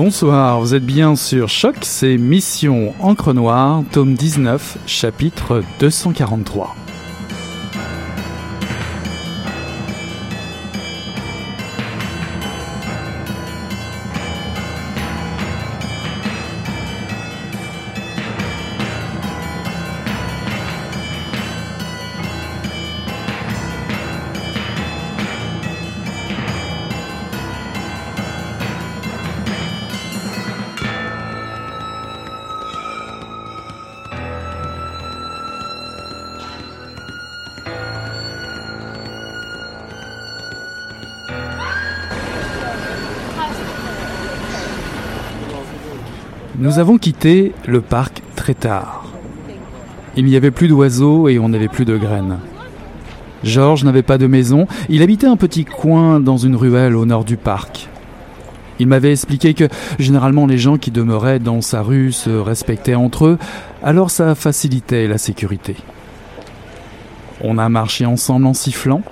Bonsoir, vous êtes bien sur Choc, c'est Mission Encre Noire, tome 19, chapitre 243. Nous avons quitté le parc très tard. Il n'y avait plus d'oiseaux et on n'avait plus de graines. Georges n'avait pas de maison, il habitait un petit coin dans une ruelle au nord du parc. Il m'avait expliqué que généralement les gens qui demeuraient dans sa rue se respectaient entre eux, alors ça facilitait la sécurité. On a marché ensemble en sifflant.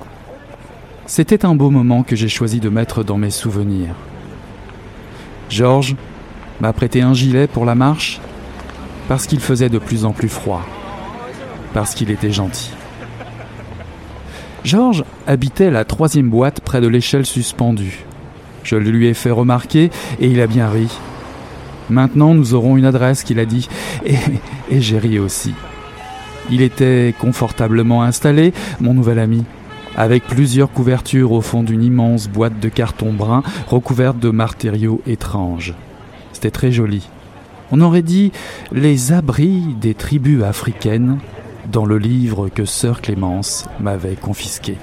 C'était un beau moment que j'ai choisi de mettre dans mes souvenirs. Georges m'a prêté un gilet pour la marche parce qu'il faisait de plus en plus froid, parce qu'il était gentil. Georges habitait la troisième boîte près de l'échelle suspendue. Je le lui ai fait remarquer et il a bien ri. Maintenant nous aurons une adresse qu'il a dit et, et j'ai ri aussi. Il était confortablement installé, mon nouvel ami, avec plusieurs couvertures au fond d'une immense boîte de carton brun recouverte de matériaux étranges. Très joli. On aurait dit les abris des tribus africaines dans le livre que sœur Clémence m'avait confisqué.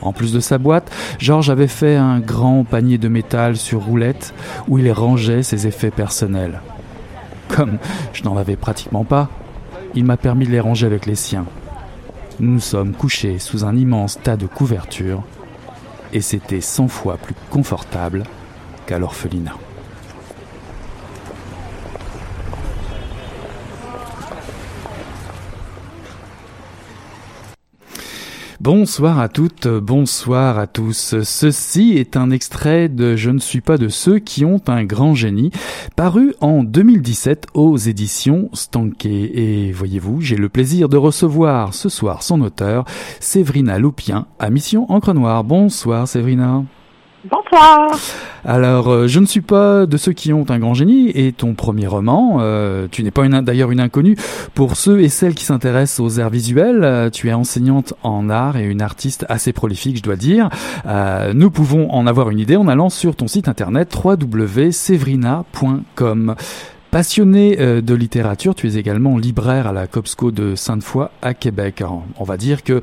En plus de sa boîte, Georges avait fait un grand panier de métal sur roulette où il rangeait ses effets personnels. Comme je n'en avais pratiquement pas, il m'a permis de les ranger avec les siens. Nous sommes couchés sous un immense tas de couvertures et c'était cent fois plus confortable qu'à l'orphelinat. Bonsoir à toutes, bonsoir à tous. Ceci est un extrait de Je ne suis pas de ceux qui ont un grand génie, paru en 2017 aux éditions Stanké. Et voyez-vous, j'ai le plaisir de recevoir ce soir son auteur, Séverina Loupien, à Mission Encre Noire. Bonsoir Séverina. Bonsoir. Alors, euh, je ne suis pas de ceux qui ont un grand génie et ton premier roman, euh, tu n'es pas d'ailleurs une inconnue pour ceux et celles qui s'intéressent aux arts visuels. Euh, tu es enseignante en art et une artiste assez prolifique, je dois dire. nous pouvons en avoir une idée en allant sur ton site internet www.sevrina.com. Passionné euh, de littérature, tu es également libraire à la Copsco de Sainte-Foy à Québec. on va dire que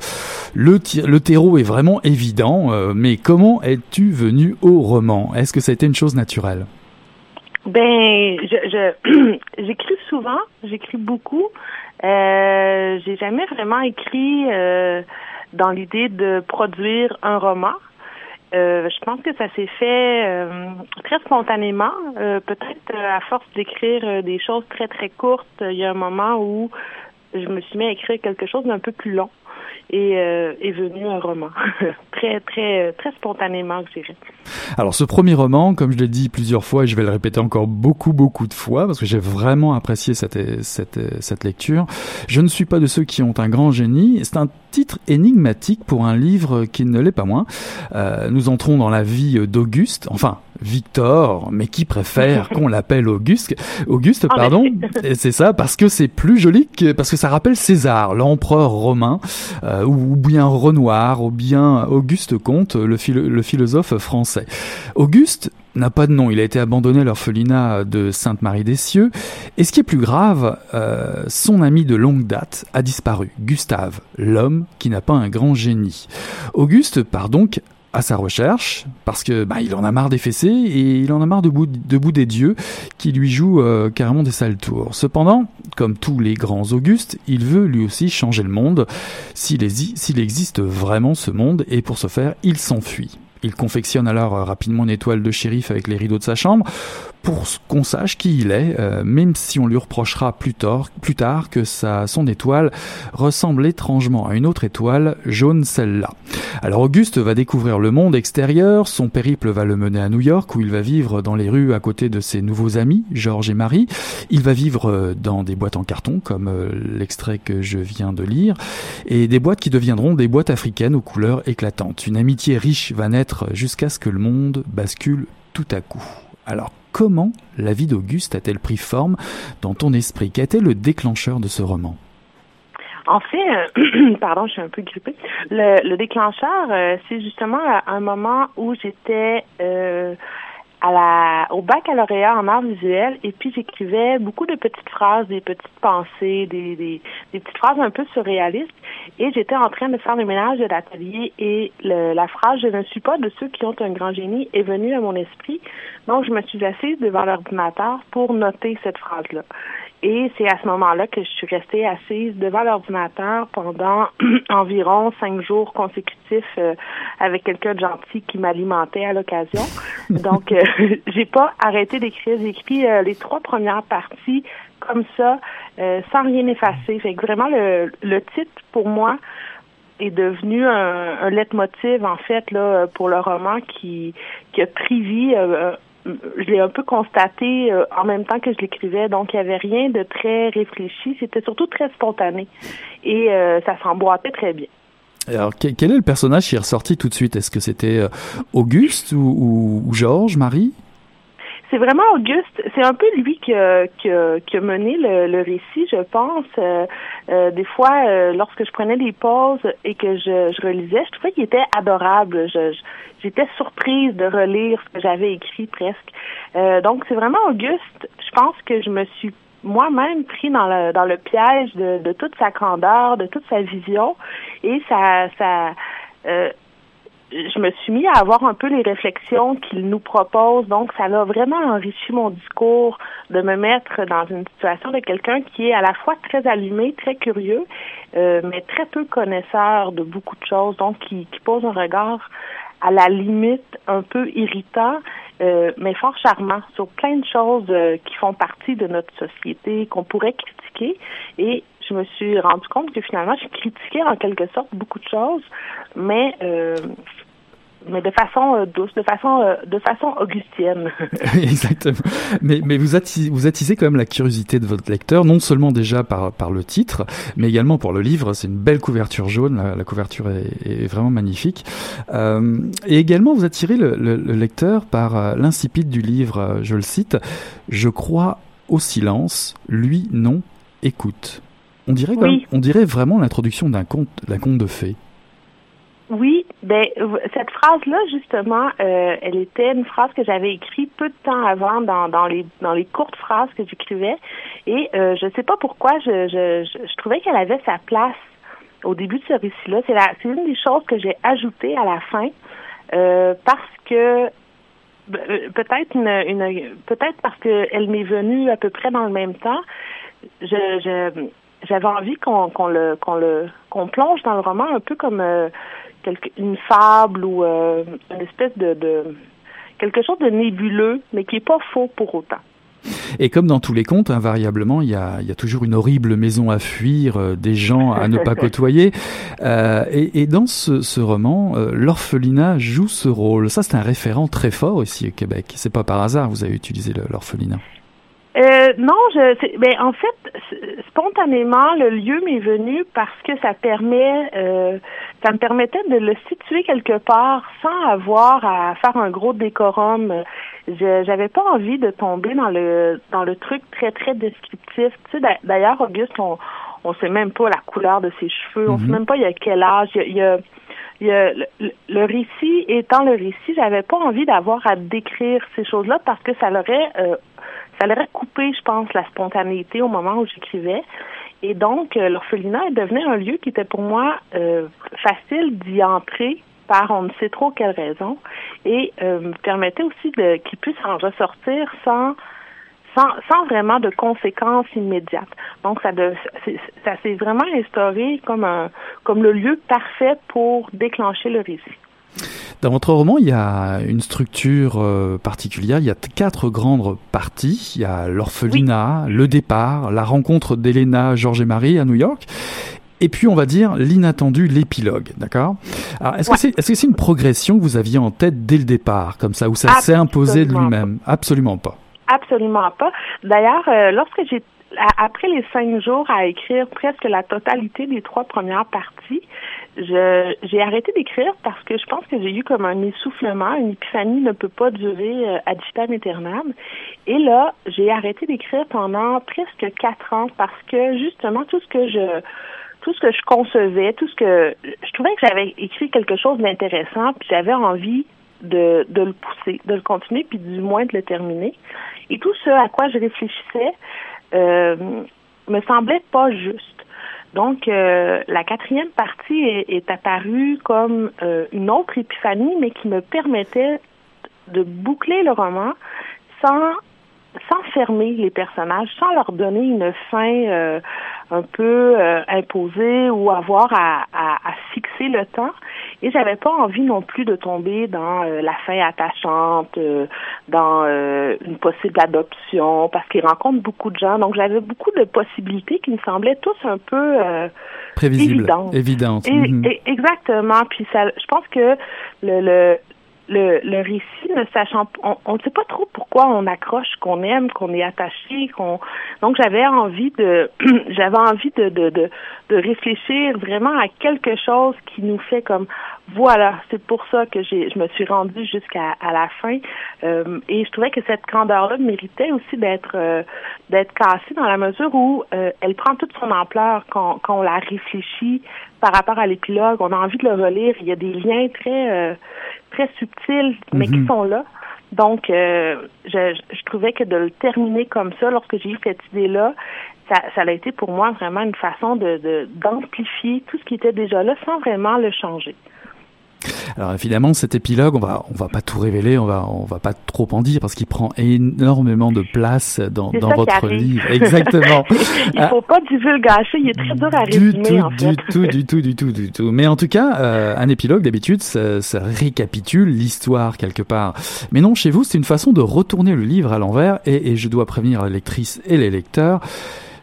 le, le terreau est vraiment évident, euh, mais comment es-tu venu au roman? Est-ce que ça a été une chose naturelle? Ben, je, j'écris souvent, j'écris beaucoup. Euh, j'ai jamais vraiment écrit euh, dans l'idée de produire un roman. Euh, je pense que ça s'est fait euh, très spontanément. Euh, peut-être à force d'écrire des choses très très courtes, il y a un moment où je me suis mis à écrire quelque chose d'un peu plus long et euh, est venu un roman. très, très, très spontanément, je dirais. Alors, ce premier roman, comme je l'ai dit plusieurs fois, et je vais le répéter encore beaucoup, beaucoup de fois, parce que j'ai vraiment apprécié cette, cette, lecture. Je ne suis pas de ceux qui ont un grand génie. C'est un titre énigmatique pour un livre qui ne l'est pas moins. Euh, nous entrons dans la vie d'Auguste, enfin, Victor, mais qui préfère qu'on l'appelle Auguste Auguste, pardon. c'est ça, parce que c'est plus joli que parce que ça rappelle César, l'empereur romain, euh, ou bien Renoir, ou bien Auguste Comte, le, le philosophe français. Auguste n'a pas de nom. Il a été abandonné à l'orphelinat de Sainte-Marie des Cieux. Et ce qui est plus grave, euh, son ami de longue date a disparu, Gustave, l'homme qui n'a pas un grand génie. Auguste part donc à sa recherche parce que bah, il en a marre des fessées et il en a marre de bout, des dieux qui lui jouent euh, carrément des sales tours. Cependant, comme tous les grands Augustes, il veut lui aussi changer le monde s'il existe vraiment ce monde et pour ce faire, il s'enfuit. Il confectionne alors euh, rapidement une étoile de shérif avec les rideaux de sa chambre pour qu'on sache qui il est, euh, même si on lui reprochera plus tard, plus tard que sa, son étoile ressemble étrangement à une autre étoile, jaune celle-là. Alors Auguste va découvrir le monde extérieur, son périple va le mener à New York où il va vivre dans les rues à côté de ses nouveaux amis, Georges et Marie. Il va vivre euh, dans des boîtes en carton, comme euh, l'extrait que je viens de lire, et des boîtes qui deviendront des boîtes africaines aux couleurs éclatantes. Une amitié riche va naître jusqu'à ce que le monde bascule tout à coup. Alors comment la vie d'Auguste a-t-elle pris forme dans ton esprit? Qu'a été le déclencheur de ce roman? En fait, euh, pardon, je suis un peu grippée. Le, déclencheur, euh, c'est justement un moment où j'étais euh, à la au baccalauréat en art visuel et puis j'écrivais beaucoup de petites phrases, des petites pensées, des, des, des petites phrases un peu surréalistes et j'étais en train de faire le ménage de l'atelier et le, la phrase je ne suis pas de ceux qui ont un grand génie est venue à mon esprit. Donc je me suis assise devant l'ordinateur pour noter cette phrase là et c'est à ce moment-là que je suis restée assise devant l'ordinateur pendant environ cinq jours consécutifs euh, avec quelqu'un de gentil qui m'alimentait à l'occasion. Donc, euh, j'ai pas arrêté d'écrire. J'ai écrit euh, les trois premières parties comme ça, sans rien effacer. Fait que vraiment, le, le titre, pour moi, est devenu un, un leitmotiv, en fait, là, pour le roman qui, qui a pris vie je l'ai un peu constaté euh, en même temps que je l'écrivais, donc il n'y avait rien de très réfléchi, c'était surtout très spontané. Et euh, ça s'emboîtait très bien. Alors, quel est le personnage qui est ressorti tout de suite? Est-ce que c'était euh, Auguste ou, ou Georges, Marie? C'est vraiment Auguste. C'est un peu lui qui a, qui a mené le, le, récit, je pense. Euh, euh, des fois, euh, lorsque je prenais des pauses et que je, je relisais, je trouvais qu'il était adorable. J'étais surprise de relire ce que j'avais écrit presque. donc, c'est vraiment Auguste. Je pense que je me suis moi-même pris dans le dans le piège de, de toute sa candeur, de toute sa vision, et ça ça je me suis mis à avoir un peu les réflexions qu'il nous propose. Donc, ça a vraiment enrichi mon discours de me mettre dans une situation de quelqu'un qui est à la fois très allumé, très curieux, euh, mais très peu connaisseur de beaucoup de choses. Donc, qui, qui pose un regard à la limite un peu irritant, euh, mais fort charmant sur plein de choses euh, qui font partie de notre société, qu'on pourrait critiquer. Et je me suis rendu compte que finalement, je critiquais en quelque sorte beaucoup de choses, mais mais de façon euh, douce, de façon euh, de façon augustienne. Exactement. Mais mais vous attisez, vous attisez quand même la curiosité de votre lecteur, non seulement déjà par par le titre, mais également pour le livre. C'est une belle couverture jaune. La, couverture est, est, vraiment magnifique. Euh, et également, vous attirez le, le, le lecteur par l'incipit du livre. Je le cite. Je crois au silence. Lui non. Écoute. On dirait, oui. on dirait vraiment l'introduction d'un conte, d'un conte de fées. Oui, ben cette phrase-là justement, euh, elle était une phrase que j'avais écrite peu de temps avant dans, dans les dans les courtes phrases que j'écrivais et euh, je sais pas pourquoi je je, je, trouvais qu'elle avait sa place au début de ce récit-là. C'est la c'est une des choses que j'ai ajoutées à la fin euh, parce que euh, peut-être une, peut-être parce que elle m'est venue à peu près dans le même temps. Je, je j'avais envie qu'on qu'on le qu'on le qu'on plonge dans le roman un peu comme quelque, une fable ou euh, une espèce de, de quelque chose de nébuleux, mais qui est pas faux pour autant. Et comme dans tous les contes, invariablement, il y a, il y a toujours une horrible maison à fuir, euh, des gens à ne pas côtoyer. Euh, et, et, dans ce, ce roman, euh, l'orphelinat joue ce rôle. Ça, c'est un référent très fort ici au Québec. C'est pas par hasard, vous avez utilisé l'orphelinat. Euh, non, je, ben, en fait, spontanément, le lieu m'est venu parce que ça permet, euh, ça me permettait de le situer quelque part sans avoir à faire un gros décorum. Je j'avais pas envie de tomber dans le dans le truc très très descriptif. Tu sais, d'ailleurs, Auguste, on on sait même pas la couleur de ses cheveux, on sait mhm. même pas il y a quel âge. Il y a, il y a, le, le, récit étant le récit, j'avais pas envie d'avoir à décrire ces choses-là parce que ça l'aurait euh, ça couper, je pense, la spontanéité au moment où j'écrivais. Et donc, euh, l'orphelinat est devenu un lieu qui était pour moi euh, facile d'y entrer par on ne sait trop quelle raison et euh, me permettait aussi de qu'il puisse en ressortir sans sans, vraiment de conséquences immédiates. Donc ça s'est vraiment instauré comme comme le lieu parfait pour déclencher le récit. Dans votre roman, il y a une structure euh, particulière. Il y a quatre grandes parties. Il y a l'orphelinat, le départ, la rencontre d'Elena, Georges et Marie à New York. Et puis, on va dire l'inattendu, l'épilogue, d'accord? Alors, est-ce que c'est est-ce que c'est une progression que vous aviez en tête dès le départ, comme ça, où ça s'est imposé de lui-même? Absolument pas. Absolument pas. D'ailleurs, euh, lorsque j'ai après les cinq jours à écrire presque la totalité des trois premières parties, j'ai arrêté d'écrire parce que je pense que j'ai eu comme un essoufflement. Une épiphanie ne peut pas durer euh, ad vitam aeternam. Et là, j'ai arrêté d'écrire pendant presque quatre ans parce que justement tout ce que je tout ce que je concevais, tout ce que je trouvais que j'avais écrit quelque chose d'intéressant, puis j'avais envie de, de le pousser, de le continuer, puis du moins de le terminer. Et tout ce à quoi je réfléchissais euh, me semblait pas juste. Donc, euh, la quatrième partie est, apparue comme euh, une autre épiphanie, mais qui me permettait de boucler le roman sans sans fermer les personnages, sans leur donner une fin euh, un peu euh, imposée ou avoir à, fixer le temps. Et j'avais pas envie non plus de tomber dans euh, la fin attachante, dans une possible adoption, parce qu'ils rencontrent beaucoup de gens. Donc j'avais beaucoup de possibilités qui me semblaient tous un peu prévisibles, évidentes. Et, mhm. exactement. Puis ça, je pense que le, le le, le récit, ne sachant on ne sait pas trop pourquoi on accroche, qu'on aime, qu'on est attaché, qu'on donc j'avais envie de j'avais envie de, de, de, de réfléchir vraiment à quelque chose qui nous fait comme voilà, c'est pour ça que j'ai je me suis rendue jusqu'à à la fin. Euh, et je trouvais que cette grandeur-là méritait aussi d'être euh, d'être cassée dans la mesure où euh, elle prend toute son ampleur quand, quand on la réfléchit par rapport à l'épilogue. On a envie de le relire. Il y a des liens très très subtils, mais qui mhm. sont là. Donc, euh, je, je, trouvais que de le terminer comme ça, lorsque j'ai eu cette idée-là, ça, ça a été pour moi vraiment une façon de d'amplifier tout ce qui était déjà là sans vraiment le changer. Alors évidemment, cet épilogue, on va, on va pas tout révéler, on va, on va pas trop en dire parce qu'il prend énormément de place dans, dans votre livre. Exactement. il faut pas divulgacher, il est très dur à résumer. Du tout, en fait. du tout, du tout, du tout, du tout. Mais en tout cas, euh, un épilogue d'habitude, ça, ça, récapitule l'histoire quelque part. Mais non, chez vous, c'est une façon de retourner le livre à l'envers et, et je dois prévenir la lectrice et les lecteurs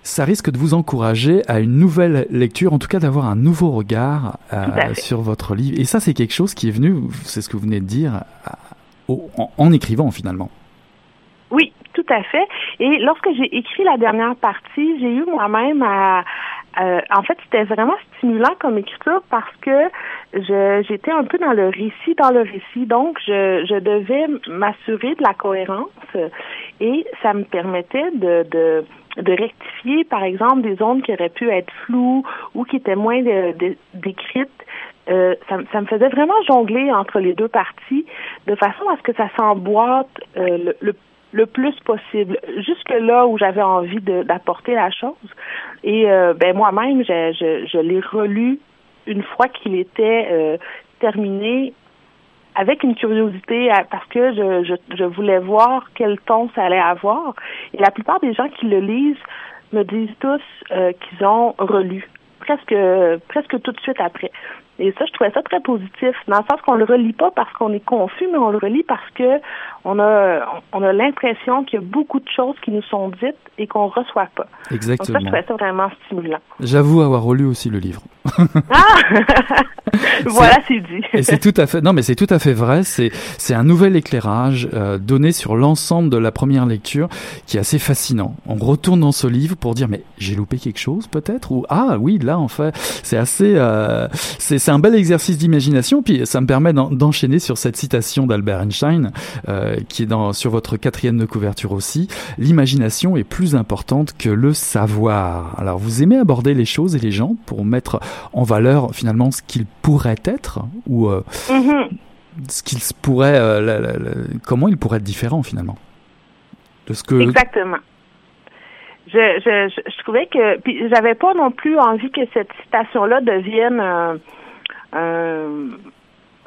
ça risque de vous encourager à une nouvelle lecture, en tout cas d'avoir un nouveau regard sur votre livre. Et ça, c'est quelque chose qui est venu, c'est ce que vous venez de dire, en, écrivant finalement. Oui, tout à fait. Et lorsque j'ai écrit la dernière partie, j'ai eu moi-même à, en fait, c'était vraiment stimulant comme écriture parce que j'étais un peu dans le récit, dans le récit. Donc, je, je devais m'assurer de la cohérence et ça me permettait de, de, de, rectifier, par exemple, des zones qui auraient pu être floues ou qui étaient moins décrites. Euh, ça, ça, me faisait vraiment jongler entre les deux parties de façon à ce que ça s'emboîte euh, le, le, plus possible, jusque là où j'avais envie d'apporter la chose. Et euh, ben moi-même, je, je, je l'ai relu une fois qu'il était euh, terminé avec une curiosité parce que je, je, je, voulais voir quel ton ça allait avoir. Et la plupart des gens qui le lisent me disent tous euh, qu'ils ont relu presque presque tout de suite après. Et ça, je trouvais ça très positif, dans le sens qu'on le relit pas parce qu'on est confus, mais on le relit parce que on a on a l'impression qu'il y a beaucoup de choses qui nous sont dites et qu'on reçoit pas. Exactement. Donc ça, je trouvais ça vraiment stimulant. J'avoue avoir relu aussi le livre. ah Voilà, c'est dit. et c'est tout à fait non, mais c'est tout à fait vrai. C'est c'est un nouvel éclairage euh, donné sur l'ensemble de la première lecture qui est assez fascinant. On retourne dans ce livre pour dire mais j'ai loupé quelque chose peut-être? Ou ah oui là en fait c'est assez euh, c'est c'est un bel exercice d'imagination, puis ça me permet d'enchaîner sur cette citation d'Albert Einstein, euh, qui est dans, sur votre quatrième de couverture aussi. L'imagination est plus importante que le savoir. Alors, vous aimez aborder les choses et les gens pour mettre en valeur finalement ce qu'ils pourraient être ou euh, mm-hmm. ce qu'ils pourraient, euh, comment ils pourraient être différents finalement? De ce que. Exactement je, je, je, trouvais que puis j'avais pas non plus envie que cette citation là devienne euh,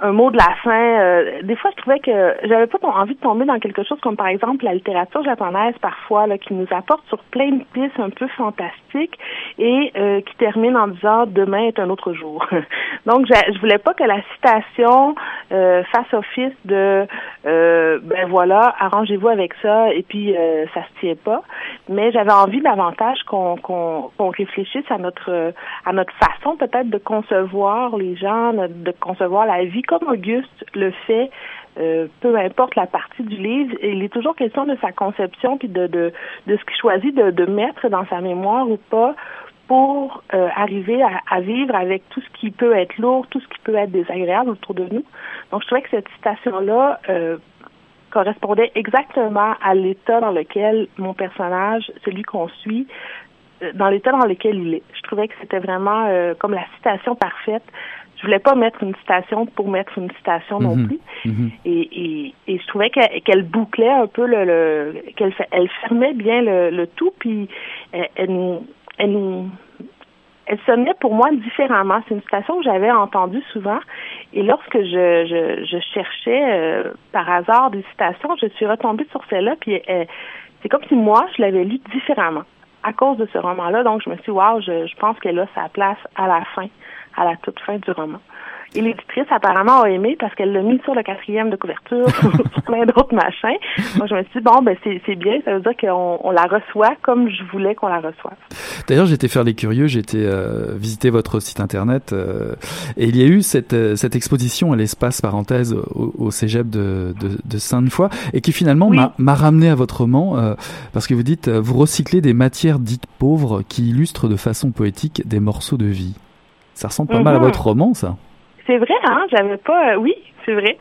un mot de la fin. Euh, des fois, je trouvais que j'avais pas envie de tomber dans quelque chose comme par exemple la littérature japonaise parfois là, qui nous apporte sur plein de pistes un peu fantastiques et euh, qui termine en disant demain est un autre jour. Donc, je, je voulais pas que la citation euh, fasse office de ben voilà, arrangez-vous avec ça et puis ça se tient pas. Mais j'avais envie davantage qu'on qu'on qu'on réfléchisse à notre à notre façon peut-être de concevoir les gens, de concevoir la vie comme Auguste le fait, euh, peu importe la partie du livre, il est toujours question de sa conception puis de, de, ce qu'il choisit de, de mettre dans sa mémoire ou pas pour euh, arriver à, à, vivre avec tout ce qui peut être lourd, tout ce qui peut être désagréable autour de nous. Donc, je trouvais que cette citation-là euh, correspondait exactement à l'état dans lequel mon personnage, celui qu'on suit, dans l'état dans lequel il est. Je trouvais que c'était vraiment comme la citation parfaite je voulais pas mettre une citation pour mettre une citation non mhm. plus. Mhm. Et, et, je trouvais qu'elle bouclait un peu le, qu'elle elle fermait bien le, le tout, puis elle, elle, nous elle nous elle sonnait pour moi différemment. C'est une citation que j'avais entendue souvent. Et lorsque je, je, je cherchais euh, par hasard des citations, je suis retombée sur celle-là. Puis c'est comme si moi, je l'avais lue différemment à cause de ce roman-là. Donc je me suis dit, wow, je, je pense qu'elle a sa place à la fin à la toute fin du roman. Et l'éditrice, apparemment, a aimé parce qu'elle l'a mis sur le quatrième de couverture, sur plein d'autres machins. Moi, je me suis dit, bon, ben, c'est bien, ça veut dire qu'on on la reçoit comme je voulais qu'on la reçoive. D'ailleurs, j'étais faire les curieux, été euh, visiter votre site internet, euh, et il y a eu cette, euh, cette exposition à l'espace parenthèse au, au cégep de, de, de Sainte-Foy, et qui finalement m'a ramené à votre roman, euh, parce que vous dites, vous recyclez des matières dites pauvres qui illustrent de façon poétique des morceaux de vie. Ça ressemble pas mal à mhm. votre roman, ça. C'est vrai, hein? J'avais pas. Euh, oui, c'est vrai.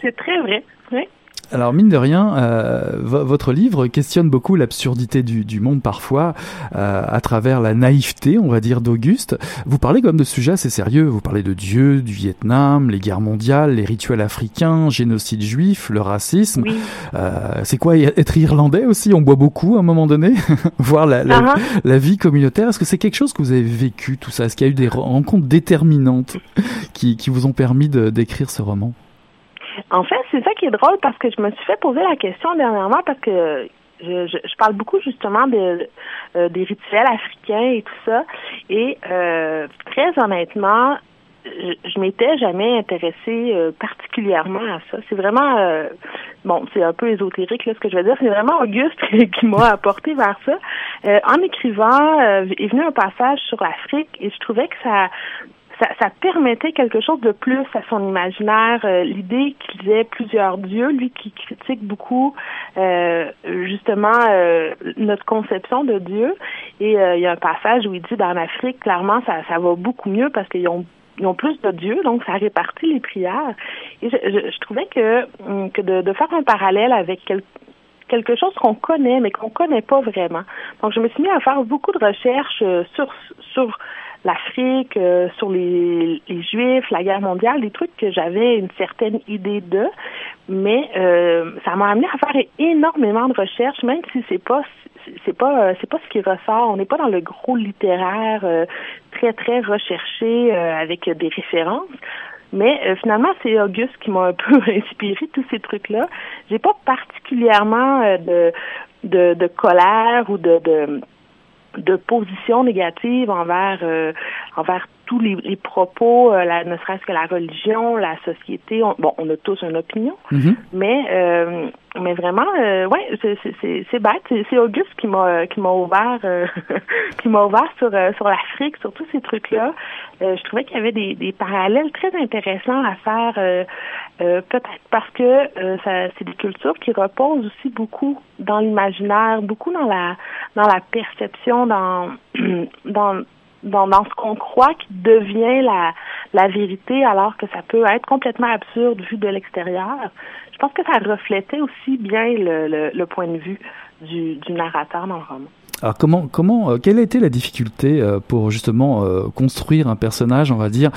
c'est très vrai. Oui. Alors mine de rien, euh, votre livre questionne beaucoup l'absurdité du, du, monde parfois euh, à travers la naïveté, on va dire, d'Auguste. Vous parlez quand même de sujets assez sérieux. Vous parlez de Dieu, du Vietnam, les guerres mondiales, les rituels africains, génocide juif, le racisme. Euh, c'est quoi être irlandais aussi? On boit beaucoup à un moment donné, voir la, la, uh-huh. la, vie communautaire. Est-ce que c'est quelque chose que vous avez vécu tout ça? Est-ce qu'il y a eu des rencontres déterminantes qui, qui vous ont permis d'écrire ce roman? En fait, c'est ça qui est drôle parce que je me suis fait poser la question dernièrement parce que je, parle beaucoup justement euh, des rituels africains et tout ça. Et euh, très honnêtement, je, m'étais jamais intéressée euh, particulièrement à ça. C'est vraiment bon, c'est un peu ésotérique là, ce que je vais dire. C'est vraiment Auguste qui m'a apporté vers ça. Euh, en écrivant, euh, est venu un passage sur l'Afrique et je trouvais que ça ça, permettait quelque chose de plus à son imaginaire. Euh, l'idée qu'il y ait plusieurs dieux, lui qui critique beaucoup euh, justement euh, notre conception de Dieu. Et il y a un passage où il dit dans l'Afrique, clairement, ça, ça va beaucoup mieux parce qu'ils ont ils ont plus de dieux, donc ça répartit les prières. Et je, je, trouvais que, hum, que de, de, faire un parallèle avec quelque chose qu'on connaît, mais qu'on connaît pas vraiment. Donc, je me suis mis à faire beaucoup de recherches sur, sur l'Afrique, euh, sur les, les Juifs, la guerre mondiale, des trucs que j'avais une certaine idée de, mais euh, ça m'a amené à faire énormément de recherches, même si c'est pas c'est pas euh, c'est pas ce qui ressort. On n'est pas dans le gros littéraire très très recherché avec des références. Mais finalement, c'est Auguste qui m'a un peu inspiré tous ces trucs-là. J'ai pas particulièrement de, de, de colère ou de, de de position négative envers euh, envers tous les, les propos, euh, la, ne serait-ce que la religion, la société. bon, on a tous une opinion, mm-hmm. mais euh, mais vraiment, euh, ouais, c'est bête. C'est Auguste qui m'a qui m'a ouvert qui m'a ouvert sur sur l'Afrique, sur tous ces trucs-là. je trouvais qu'il y avait des, des parallèles très intéressants à faire, peut-être parce que ça c'est des cultures qui reposent aussi beaucoup dans l'imaginaire, beaucoup dans la dans la perception, dans dans dans, dans ce qu'on croit qui devient la, la vérité alors que ça peut être complètement absurde vu de l'extérieur. Je pense que ça reflétait aussi bien le, le, point de vue du, du narrateur dans le roman. Alors comment, comment, euh, quelle a été la difficulté euh, pour justement euh, construire un personnage, on va dire,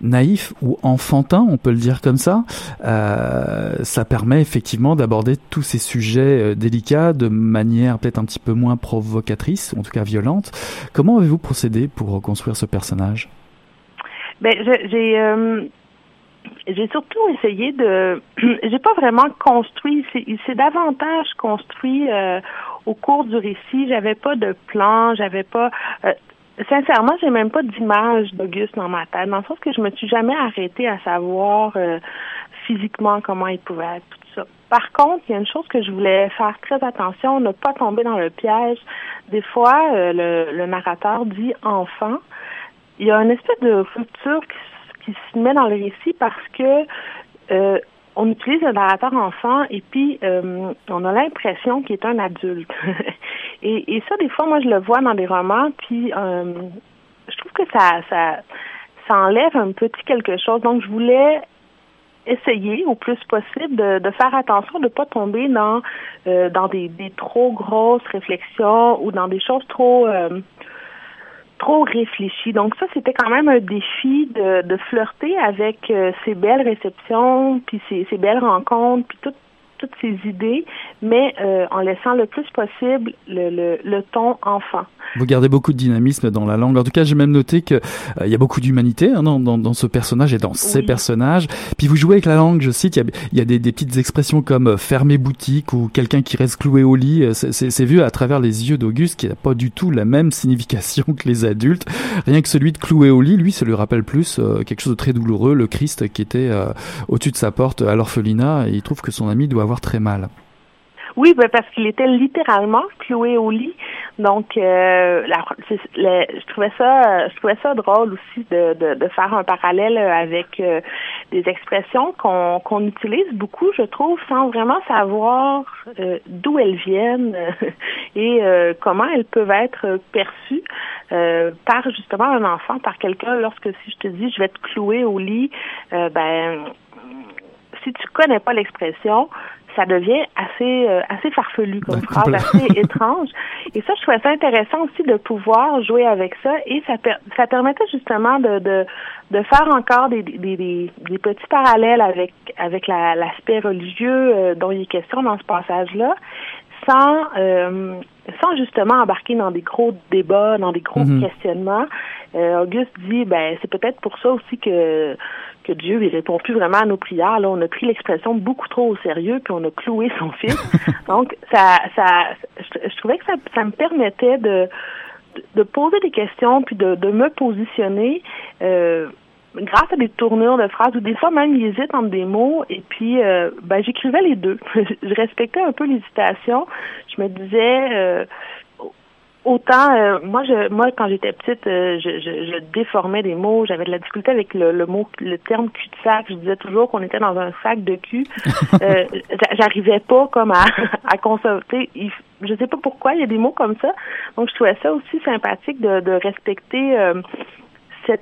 naïf ou enfantin, on peut le dire comme ça, euh, ça permet effectivement d'aborder tous ces sujets euh, délicats de manière peut-être un petit peu moins provocatrice, en tout cas violente. Comment avez-vous procédé pour construire ce personnage? Ben, j'ai euh, j'ai surtout essayé de. j'ai pas vraiment construit. C'est davantage construit au cours du récit. J'avais pas de plan. J'avais pas sincèrement, j'ai même pas d'image d'Auguste dans ma tête, dans le sens que je me suis jamais arrêtée à savoir euh, physiquement comment il pouvait être, tout ça. Par contre, il y a une chose que je voulais faire très attention, ne pas tomber dans le piège. Des fois, euh, le, le, narrateur dit enfant. Il y a une espèce de rupture qui, qui se met dans le récit parce que euh, on utilise le narrateur enfant et puis euh, on a l'impression qu'il est un adulte. et, ça, des fois, moi, je le vois dans des romans, puis euh, je trouve que ça, ça, ça enlève un petit quelque chose. Donc, je voulais essayer au plus possible de, faire attention de ne pas tomber dans euh, dans des trop grosses réflexions ou dans des choses trop trop réfléchi. Donc ça, c'était quand même un défi de, de flirter avec euh, ces belles réceptions, puis ces, ces belles rencontres, puis tout, toutes ces idées, mais euh, en laissant le plus possible le, le, le, ton enfant. Vous gardez beaucoup de dynamisme dans la langue. En tout cas, j'ai même noté qu'il euh, y a beaucoup d'humanité hein, dans, dans, dans, ce personnage et dans ces personnages. Puis vous jouez avec la langue, je cite, il y a, y a des, des, petites expressions comme euh, fermer boutique ou quelqu'un qui reste cloué au lit. C'est vu à travers les yeux d'Auguste qui n'a pas du tout la même signification que les adultes. Rien que celui de cloué au lit, lui, ça lui rappelle plus quelque chose de très douloureux, le Christ qui était au-dessus de sa porte à l'orphelinat et il trouve que son ami doit très mal. Oui, ben parce qu'il était littéralement cloué au lit. Donc, euh, je trouvais ça, je trouvais ça drôle aussi de, faire un parallèle avec euh, des expressions qu'on qu'on utilise beaucoup, je trouve, sans vraiment savoir euh, d'où elles viennent et comment elles peuvent être perçues par justement un enfant, par quelqu'un. Lorsque si je te dis, je vais te clouer au lit, ben si tu connais pas l'expression, ça devient assez euh, assez farfelu comme phrase, assez étrange. Et ça, je trouvais ça intéressant aussi de pouvoir jouer avec ça et ça ça permettait justement de, de de faire encore des, des, des, des petits parallèles avec avec l'aspect religieux euh, dont il est question dans ce passage-là, sans euh, sans justement embarquer dans des gros débats, dans des gros mm-hmm. questionnements. Auguste dit ben c'est peut-être pour ça aussi que que Dieu il répond plus vraiment à nos prières. Là, on a pris l'expression beaucoup trop au sérieux, puis on a cloué son fils. Donc, ça, ça, je, trouvais que ça, ça me permettait de, de poser des questions, puis de, de me positionner. Euh, grâce à des tournures de phrases ou des fois même ils hésitent entre des mots et puis euh, ben j'écrivais les deux. je respectais un peu l'hésitation. Je me disais euh, autant euh, moi je moi quand j'étais petite je, je, je, déformais des mots, j'avais de la difficulté avec le, le mot le terme cul de sac. Je disais toujours qu'on était dans un sac de cul. J'arrivais pas comme à, à consulter. Je sais pas pourquoi il y a des mots comme ça. Donc je trouvais ça aussi sympathique de, de respecter cette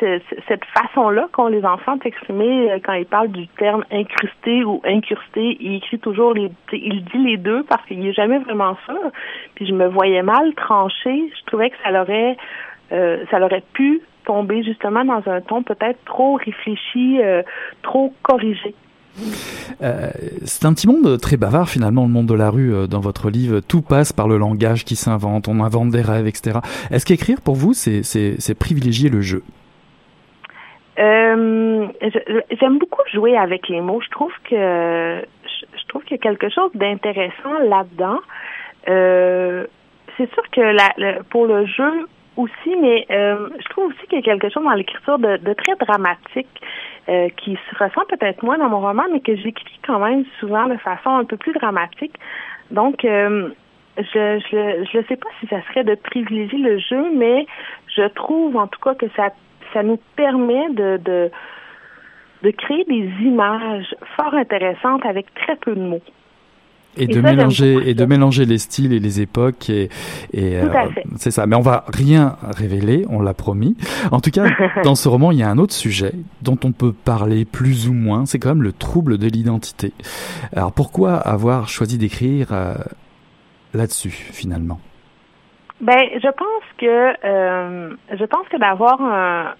cette façon-là qu'ont les enfants d'exprimer euh, quand ils parlent du terme incrusté ou incrusté. Il écrit toujours les, dit les deux parce qu'il n'est jamais vraiment sûr. Puis je me voyais mal trancher. Je trouvais que ça l'aurait, euh, ça l'aurait pu tomber justement dans un ton peut-être trop réfléchi, euh, trop corrigé. c'est un petit monde très bavard finalement, le monde de la rue. dans votre livre, tout passe par le langage qui s'invente, on invente des rêves, etc. Est-ce qu'écrire pour vous, c'est privilégier le jeu? Euh, J'aime beaucoup jouer avec les mots. Je trouve que je, trouve qu'il y a quelque chose d'intéressant là-dedans. Euh, c'est sûr que la, pour le jeu aussi, mais euh, je trouve aussi qu'il y a quelque chose dans l'écriture de, de, très dramatique euh, qui se ressent peut-être moins dans mon roman, mais que j'écris quand même souvent de façon un peu plus dramatique. Donc, euh, je je je ne sais pas si ça serait de privilégier le jeu, mais je trouve en tout cas que ça ça nous permet de, de, de créer des images fort intéressantes avec très peu de mots. Et, de mélanger et de mélanger les styles et les époques et, et euh, c'est ça. Mais on va rien révéler, on l'a promis. En tout cas, dans ce roman, il y a un autre sujet dont on peut parler plus ou moins. C'est quand même le trouble de l'identité. Alors pourquoi avoir choisi d'écrire euh, là-dessus finalement? Ben, je pense que euh, je pense que d'avoir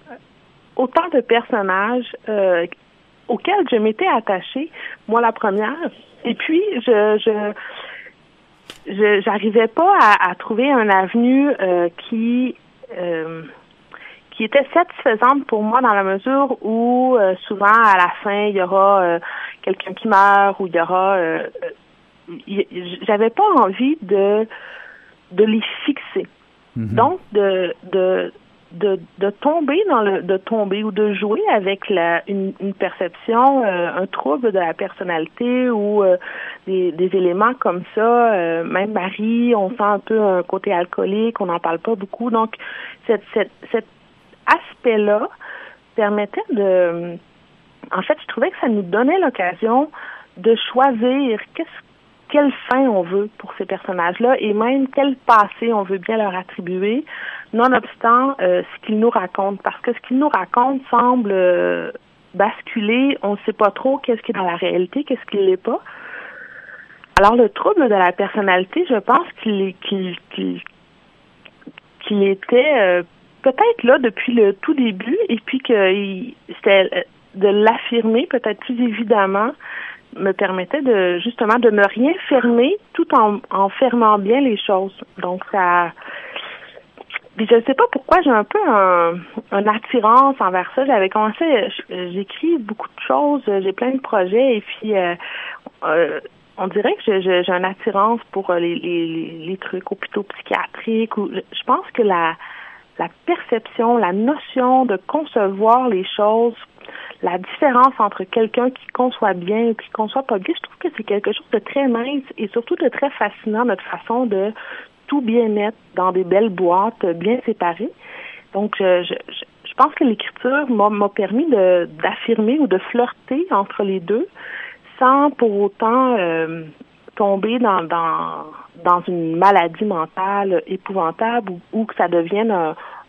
autant de personnages euh, auxquels je m'étais attachée, moi la première, et puis je je je j'arrivais pas à, à, trouver un avenue euh, qui euh, qui était satisfaisante pour moi dans la mesure où euh, souvent à la fin il y aura euh, quelqu'un qui meurt ou il y aura j'avais pas envie de de les fixer. Mhm. Donc, de, de, de, de, tomber dans le de tomber ou de jouer avec la une, une perception euh, un trouble de la personnalité ou euh, des, des éléments comme ça euh, même Marie on sent un peu un côté alcoolique on n'en parle pas beaucoup donc cette, cette, cet aspect là permettait de en fait je trouvais que ça nous donnait l'occasion de choisir qu'est-ce quelle fin on veut pour ces personnages-là et même quel passé on veut bien leur attribuer, nonobstant euh, ce qu'ils nous racontent. Parce que ce qu'ils nous racontent semble euh, basculer, on ne sait pas trop qu'est-ce qui est dans la réalité, qu'est-ce qui l'est pas. Alors le trouble de la personnalité, je pense qu'il était euh, peut-être là depuis le tout début et puis que c'était de l'affirmer peut-être plus évidemment me permettait de justement de ne rien fermer tout en, fermant bien les choses. Donc ça puis je sais pas pourquoi j'ai un peu un, attirance envers ça. J'avais commencé, j'écris beaucoup de choses, j'ai plein de projets et puis euh, euh, on dirait que j'ai une attirance pour les trucs hôpitaux psychiatriques. Ou, je pense que la, la perception, la notion de concevoir les choses la différence entre quelqu'un qui conçoit bien et qui conçoit pas bien, je trouve que c'est quelque chose de très mince et surtout de très fascinant, notre façon de tout bien mettre dans des belles boîtes bien séparées. Donc, je, pense que l'écriture m'a permis d'affirmer ou de flirter entre les deux sans pour autant euh, tomber dans, une maladie mentale épouvantable ou, que ça devienne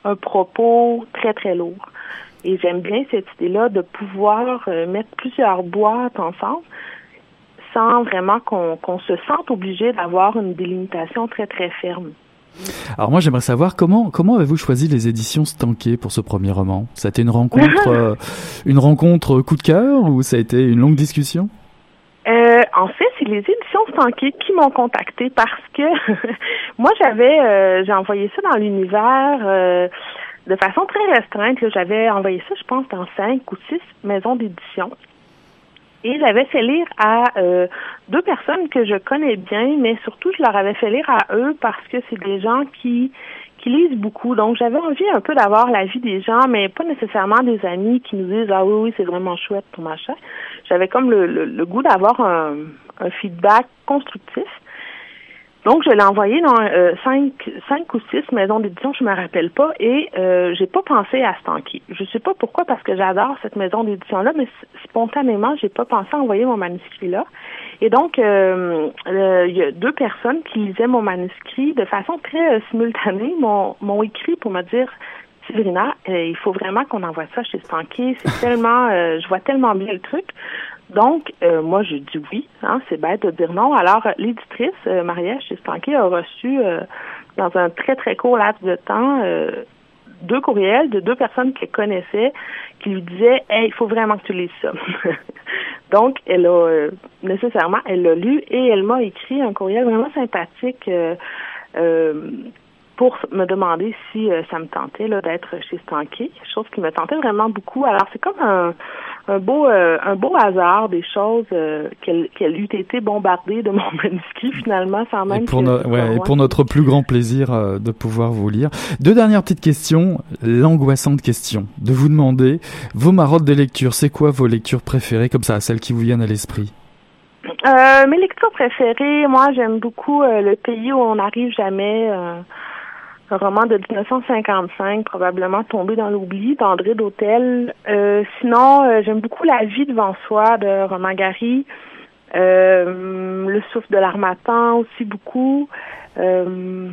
un propos très, très lourd. Et j'aime bien cette idée-là de pouvoir euh, mettre plusieurs boîtes ensemble sans vraiment qu'on se sente obligé d'avoir une délimitation très, très ferme. Alors moi j'aimerais savoir comment comment avez-vous choisi les éditions Stanké pour ce premier roman? Ça a été une rencontre euh, une rencontre coup de cœur ou ça a été une longue discussion? Euh, En fait, c'est les éditions Stanké qui m'ont contacté parce que moi j'avais euh, j'ai envoyé ça dans l'univers de façon très restreinte. J'avais envoyé ça, je pense, dans cinq ou six maisons d'édition. Et j'avais fait lire à euh, deux personnes que je connais bien, mais surtout je leur avais fait lire à eux parce que c'est des gens qui qui lisent beaucoup. Donc, j'avais envie un peu d'avoir l'avis des gens, mais pas nécessairement des amis qui nous disent ah oui oui c'est vraiment chouette ton machin. J'avais comme le, le, goût d'avoir un, un feedback constructif. Donc, je l'ai envoyé dans euh, cinq, cinq ou six maisons d'édition, je me rappelle pas, et euh, j'ai pas pensé à stanker. Je sais pas pourquoi, parce que j'adore cette maison d'édition-là, mais spontanément, j'ai pas pensé à envoyer mon manuscrit là. Et donc, euh, il y a deux personnes qui lisaient mon manuscrit de façon très simultanée, m'ont écrit pour me dire Séverina, il faut vraiment qu'on envoie ça chez Stanky. C'est tellement, je vois tellement bien le truc. Donc, euh, moi, j'ai dit oui. Hein, c'est bête de dire non. Alors, l'éditrice, euh, Maria Stanky, a reçu, euh, dans un très, très court laps de temps, euh, deux courriels de deux personnes qu'elle connaissait qui lui disaient « Hey, il faut vraiment que tu lises ça. Donc, elle a, nécessairement, elle l'a lu et elle m'a écrit un courriel vraiment sympathique pour me demander si ça me tentait d'être chez Stanky, chose qui me tentait vraiment beaucoup. Alors, c'est comme un un beau euh, un beau hasard des choses euh, qu'elle qu'elle eût été bombardée de mon manuscrit finalement sans même et pour, ouais, pour notre plus grand plaisir euh, de pouvoir vous lire. Deux dernières petites questions l'angoissante question. De vous demander vos marottes de lecture c'est quoi vos lectures préférées? Comme ça celles qui vous viennent à l'esprit. Mes lectures préférées moi j'aime beaucoup le pays où on n'arrive jamais un roman de 1955, probablement tombé dans l'oubli, d'André d'Hôtel. Euh, sinon, euh, j'aime beaucoup La vie devant soi de Romain Gary. Euh, le souffle de l'armatan aussi beaucoup. Euh,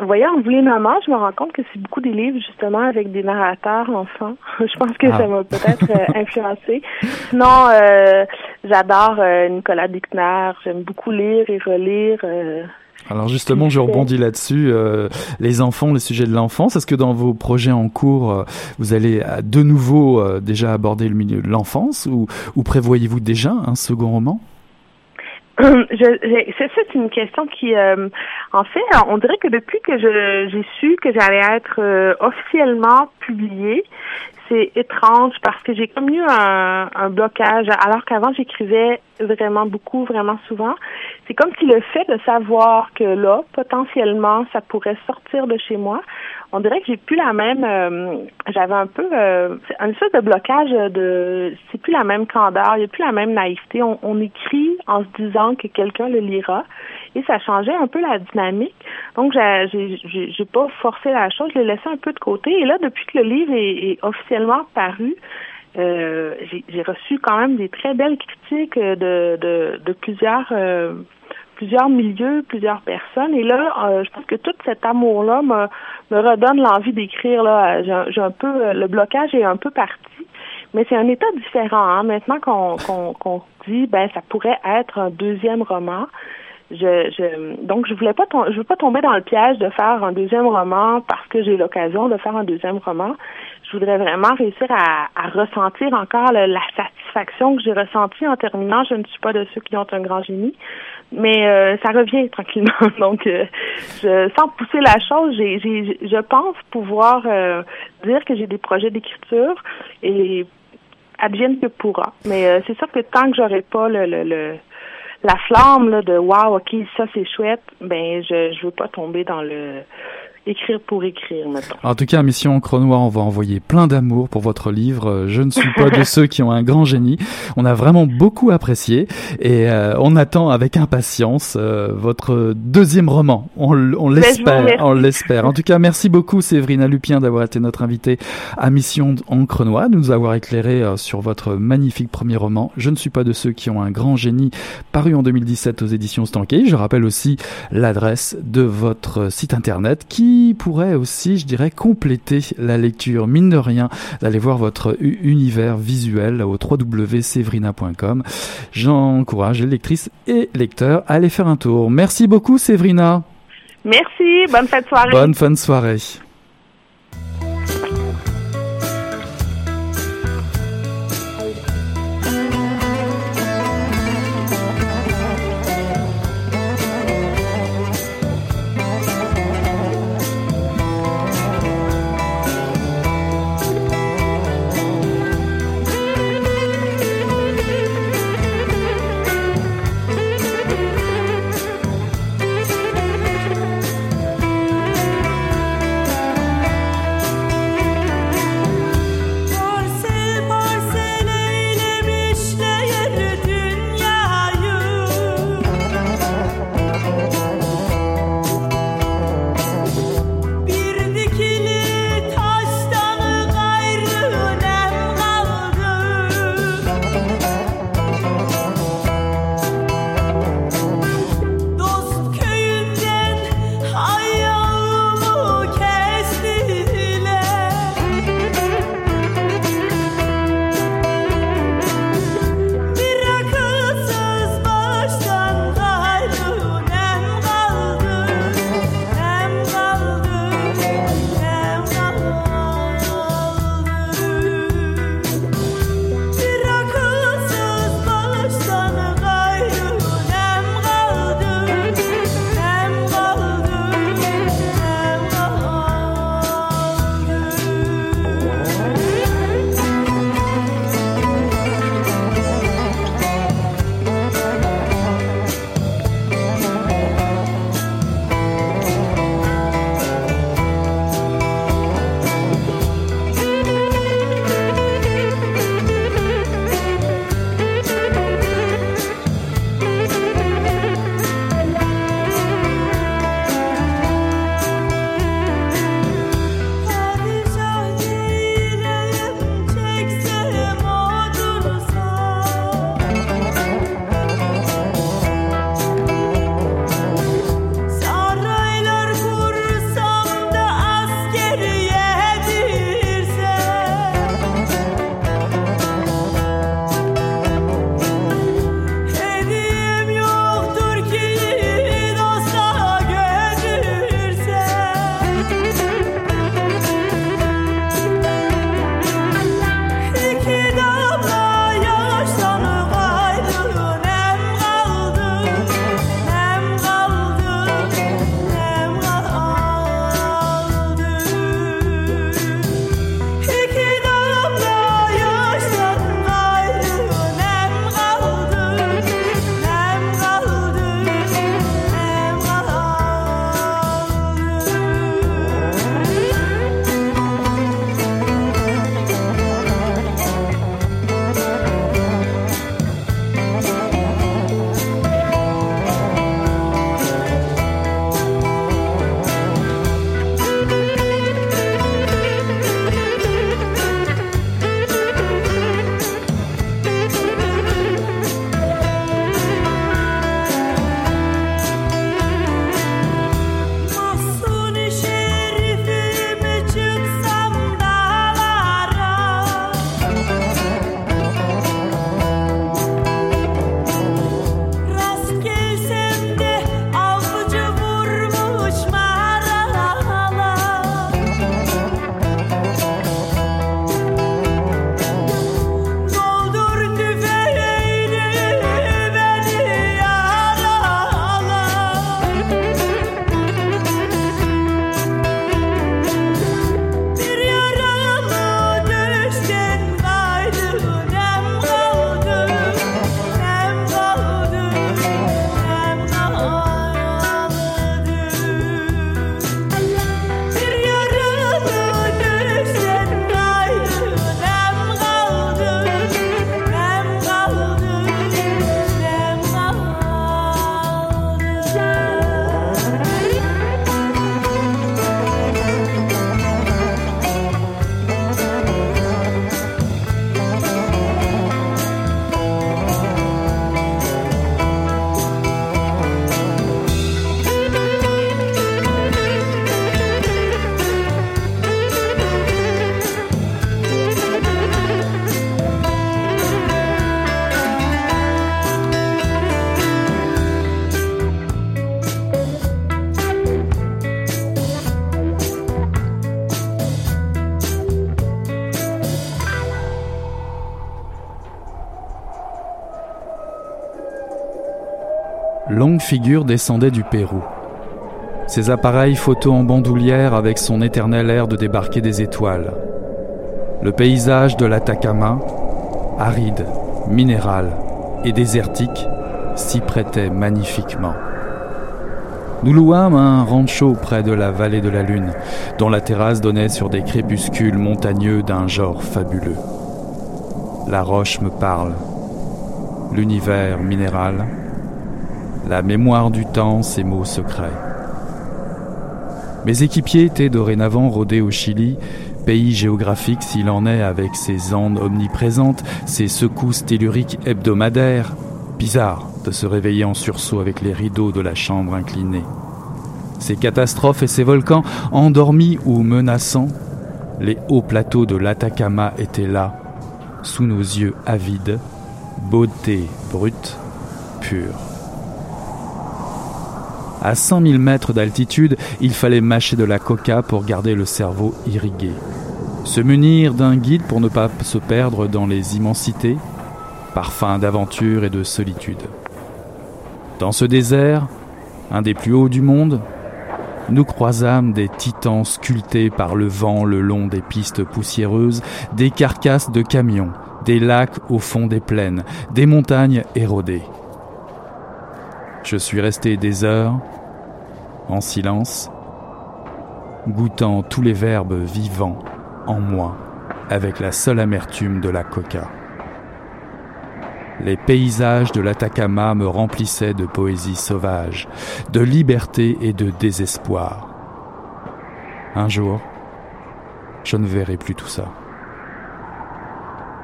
vous voyez, en voulez maman, je me rends compte que c'est beaucoup des livres justement avec des narrateurs enfants. je pense que ça ah. m'a peut-être euh, influencé. Sinon, j'adore Nicolas Dickner. J'aime beaucoup lire et relire. Alors justement, je rebondis là-dessus. Euh, les enfants, le sujet de l'enfance, est-ce que dans vos projets en cours, euh, vous allez de nouveau euh, déjà aborder le milieu de l'enfance ou, ou prévoyez-vous déjà un second roman? C'est une question qui, en fait, on dirait que depuis que j'ai su que j'allais être officiellement publiée, c'est étrange parce que j'ai comme eu un, un blocage alors qu'avant j'écrivais vraiment beaucoup, vraiment souvent. C'est comme si le fait de savoir que là, potentiellement, ça pourrait sortir de chez moi, on dirait que j'ai plus la même euh, j'avais un peu euh, un espèce de blocage de c'est plus la même candeur, il n'y a plus la même naïveté. On, on écrit en se disant que quelqu'un le lira et ça changeait un peu la dynamique. Donc j'ai pas forcé la chose, je l'ai laissé un peu de côté. Et là, depuis que le livre est, officiellement paru, euh, j'ai reçu quand même des très belles critiques de, de, de plusieurs euh, plusieurs milieux, plusieurs personnes. Et là, euh, je pense que tout cet amour-là me, me redonne l'envie d'écrire. Là, j'ai un peu euh, le blocage est un peu parti, mais c'est un état différent. Hein. Maintenant qu'on qu'on dit, ben ça pourrait être un deuxième roman. Je, je donc je voulais pas veux pas tomber dans le piège de faire un deuxième roman parce que j'ai l'occasion de faire un deuxième roman. Je voudrais vraiment réussir à, à ressentir encore la satisfaction que j'ai ressentie en terminant. Je ne suis pas de ceux qui ont un grand génie, mais euh, ça revient tranquillement. Donc, euh, je, sans pousser la chose, j'ai, je pense pouvoir euh, dire que j'ai des projets d'écriture et advienne que pourra. Mais c'est sûr que tant que j'aurai pas le, le, la flamme là, de wow, ok, ça c'est chouette, ben je je veux pas tomber dans le écrire pour écrire maintenant. En tout cas, à Mission Encre Noire, on va envoyer plein d'amour pour votre livre. Euh, je ne suis pas de ceux qui ont un grand génie. On a vraiment beaucoup apprécié et euh, on attend avec impatience euh, votre deuxième roman. On, ben, l'espère, on l'espère. En tout cas, merci beaucoup Séverina Lupien d'avoir été notre invitée à Mission Encre Noire, de nous avoir éclairé sur votre magnifique premier roman. Je ne suis pas de ceux qui ont un grand génie, paru en 2017 aux éditions Stanquet. Je rappelle aussi l'adresse de votre site internet qui pourrait aussi, je dirais, compléter la lecture, mine de rien, d'aller voir votre univers visuel au www.sevrina.com. J'encourage les lectrices et lecteurs à aller faire un tour. Merci beaucoup, Séverina. Merci, bonne fin de soirée. Bonne fin de soirée. Figure descendait du Pérou. Ses appareils photo en bandoulière avec son éternel air de débarquer des étoiles. Le paysage de l'Atacama, aride, minéral et désertique, s'y prêtait magnifiquement. Nous louâmes un rancho près de la vallée de la Lune, dont la terrasse donnait sur des crépuscules montagneux d'un genre fabuleux. La roche me parle, l'univers minéral, la mémoire du temps, ses mots secrets. Mes équipiers étaient dorénavant rodés au Chili, pays géographique s'il en est avec ses ondes omniprésentes, ses secousses telluriques hebdomadaires. Bizarre de se réveiller en sursaut avec les rideaux de la chambre inclinés. Ces catastrophes et ces volcans, endormis ou menaçants, les hauts plateaux de l'Atacama étaient là, sous nos yeux avides, beauté brute, pure. À 100 000 mètres d'altitude, il fallait mâcher de la coca pour garder le cerveau irrigué. Se munir d'un guide pour ne pas se perdre dans les immensités, parfum d'aventure et de solitude. Dans ce désert, un des plus hauts du monde, nous croisâmes des titans sculptés par le vent le long des pistes poussiéreuses, des carcasses de camions, des lacs au fond des plaines, des montagnes érodées. Je suis resté des heures, en silence, goûtant tous les verbes vivants en moi, avec la seule amertume de la coca. Les paysages de l'Atacama me remplissaient de poésie sauvage, de liberté et de désespoir. Un jour, je ne verrai plus tout ça.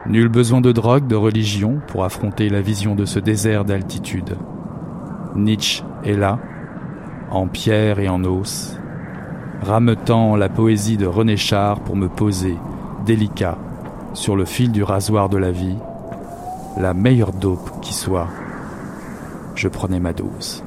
Nul besoin de drogue, de religion pour affronter la vision de ce désert d'altitude. Nietzsche est là, en pierre et en os, rameutant la poésie de René Char pour me poser, délicat, sur le fil du rasoir de la vie, la meilleure dope qui soit. Je prenais ma dose.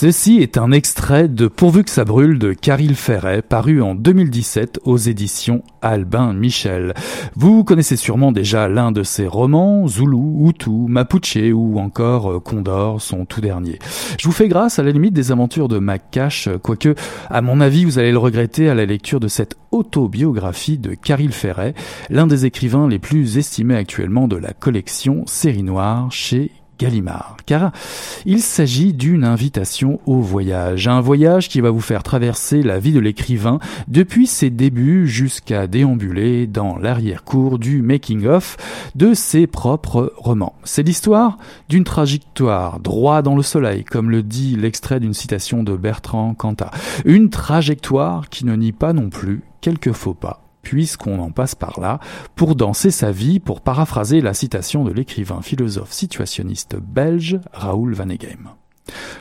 Ceci est un extrait de Pourvu que ça brûle de Caril Ferret, paru en 2017 aux éditions Albin Michel. Vous connaissez sûrement déjà l'un de ses romans, Zulu, Hutu, Mapuche ou encore euh, Condor, son tout dernier. Je vous fais grâce à la limite des aventures de Macache, quoique, à mon avis, vous allez le regretter à la lecture de cette autobiographie de Caril Ferret, l'un des écrivains les plus estimés actuellement de la collection Série Noire chez Gallimard, car il s'agit d'une invitation au voyage, un voyage qui va vous faire traverser la vie de l'écrivain depuis ses débuts jusqu'à déambuler dans l'arrière-cour du making-of de ses propres romans. C'est l'histoire d'une trajectoire droit dans le soleil, comme le dit l'extrait d'une citation de Bertrand Cantat. Une trajectoire qui ne nie pas non plus quelques faux pas puisqu'on en passe par là, pour danser sa vie, pour paraphraser la citation de l'écrivain philosophe situationniste belge Raoul Vaneigem.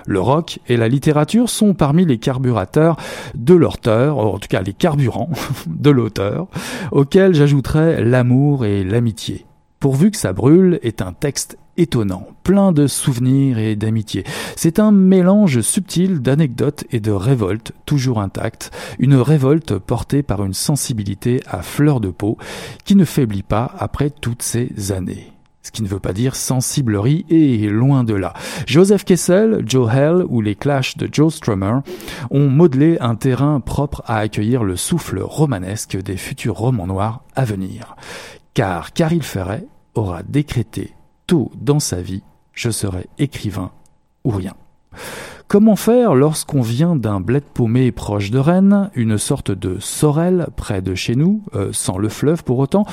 Le rock et la littérature sont parmi les carburateurs de l'auteur, en tout cas les carburants de l'auteur, auxquels j'ajouterais l'amour et l'amitié. Pourvu que ça brûle est un texte étonnant, plein de souvenirs et d'amitié. C'est un mélange subtil d'anecdotes et de révoltes toujours intactes, une révolte portée par une sensibilité à fleur de peau qui ne faiblit pas après toutes ces années. Ce qui ne veut pas dire sensiblerie et loin de là. Joseph Kessel, Joe Hell ou les Clash de Joe Strummer ont modelé un terrain propre à accueillir le souffle romanesque des futurs romans noirs à venir. Car Caril Ferret aura décrété tôt dans sa vie, je serai écrivain ou rien. Comment faire lorsqu'on vient d'un bled paumé proche de Rennes, une sorte de Sorel près de chez nous, euh, sans le fleuve pour autant,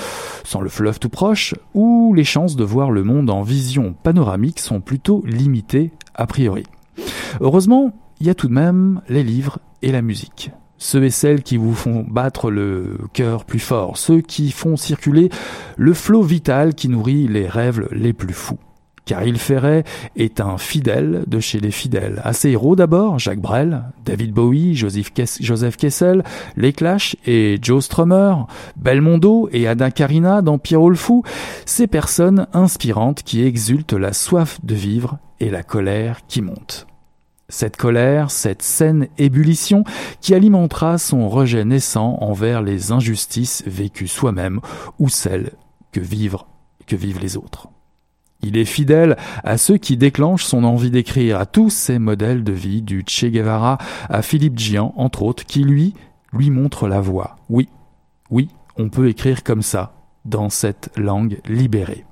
sans le fleuve tout proche, où les chances de voir le monde en vision panoramique sont plutôt limitées a priori? Heureusement, il y a tout de même les livres et la musique ceux et celles qui vous font battre le cœur plus fort, ceux qui font circuler le flot vital qui nourrit les rêves les plus fous. Caril Ferret est un fidèle de chez les fidèles. À ses héros d'abord, Jacques Brel, David Bowie, Joseph Kessel, Les Clash et Joe Strummer, Belmondo et Ada Karina dans Pierrot le Fou, ces personnes inspirantes qui exultent la soif de vivre et la colère qui monte. Cette colère, cette saine ébullition qui alimentera son rejet naissant envers les injustices vécues soi-même ou celles que vivent, que vivent les autres. Il est fidèle à ceux qui déclenchent son envie d'écrire, à tous ces modèles de vie, du Che Guevara à Philippe Gian, entre autres, qui lui, lui montrent la voie. Oui, oui, on peut écrire comme ça, dans cette langue libérée.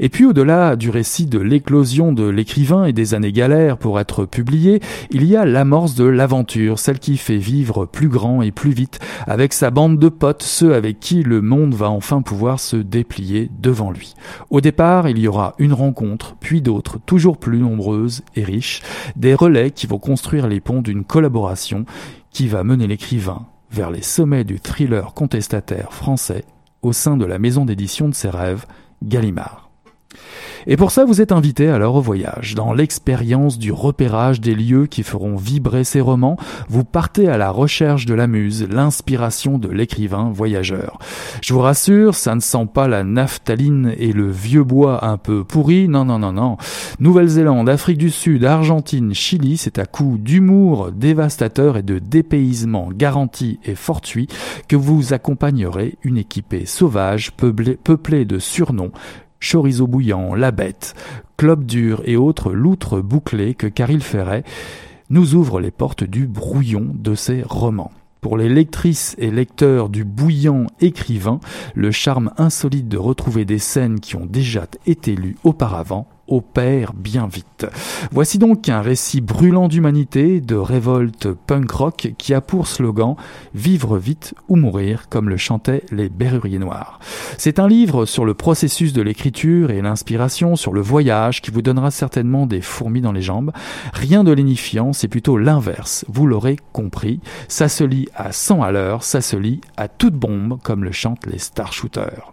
Et puis au-delà du récit de l'éclosion de l'écrivain et des années galères pour être publié, il y a l'amorce de l'aventure, celle qui fait vivre plus grand et plus vite avec sa bande de potes, ceux avec qui le monde va enfin pouvoir se déplier devant lui. Au départ, il y aura une rencontre, puis d'autres, toujours plus nombreuses et riches, des relais qui vont construire les ponts d'une collaboration qui va mener l'écrivain vers les sommets du thriller contestataire français au sein de la maison d'édition de ses rêves, Gallimard. Et pour ça, vous êtes invité alors au voyage. Dans l'expérience du repérage des lieux qui feront vibrer ces romans, vous partez à la recherche de la muse, l'inspiration de l'écrivain voyageur. Je vous rassure, ça ne sent pas la naphtaline et le vieux bois un peu pourri, non, non, non, non. Nouvelle-Zélande, Afrique du Sud, Argentine, Chili, c'est à coup d'humour dévastateur et de dépaysement garanti et fortuit que vous accompagnerez une équipée sauvage peuplée de surnoms chorizo bouillant, la bête, clope dur et autres loutres bouclées que Caril Ferret nous ouvre les portes du brouillon de ses romans. Pour les lectrices et lecteurs du bouillant écrivain, le charme insolite de retrouver des scènes qui ont déjà été lues auparavant opère bien vite. Voici donc un récit brûlant d'humanité, de révolte punk rock qui a pour slogan Vivre vite ou mourir, comme le chantaient les Berruriers Noirs. C'est un livre sur le processus de l'écriture et l'inspiration, sur le voyage qui vous donnera certainement des fourmis dans les jambes. Rien de lénifiant, c'est plutôt l'inverse. Vous l'aurez compris. Ça se lit à 100 à l'heure, ça se lit à toute bombe, comme le chantent les Star Shooters.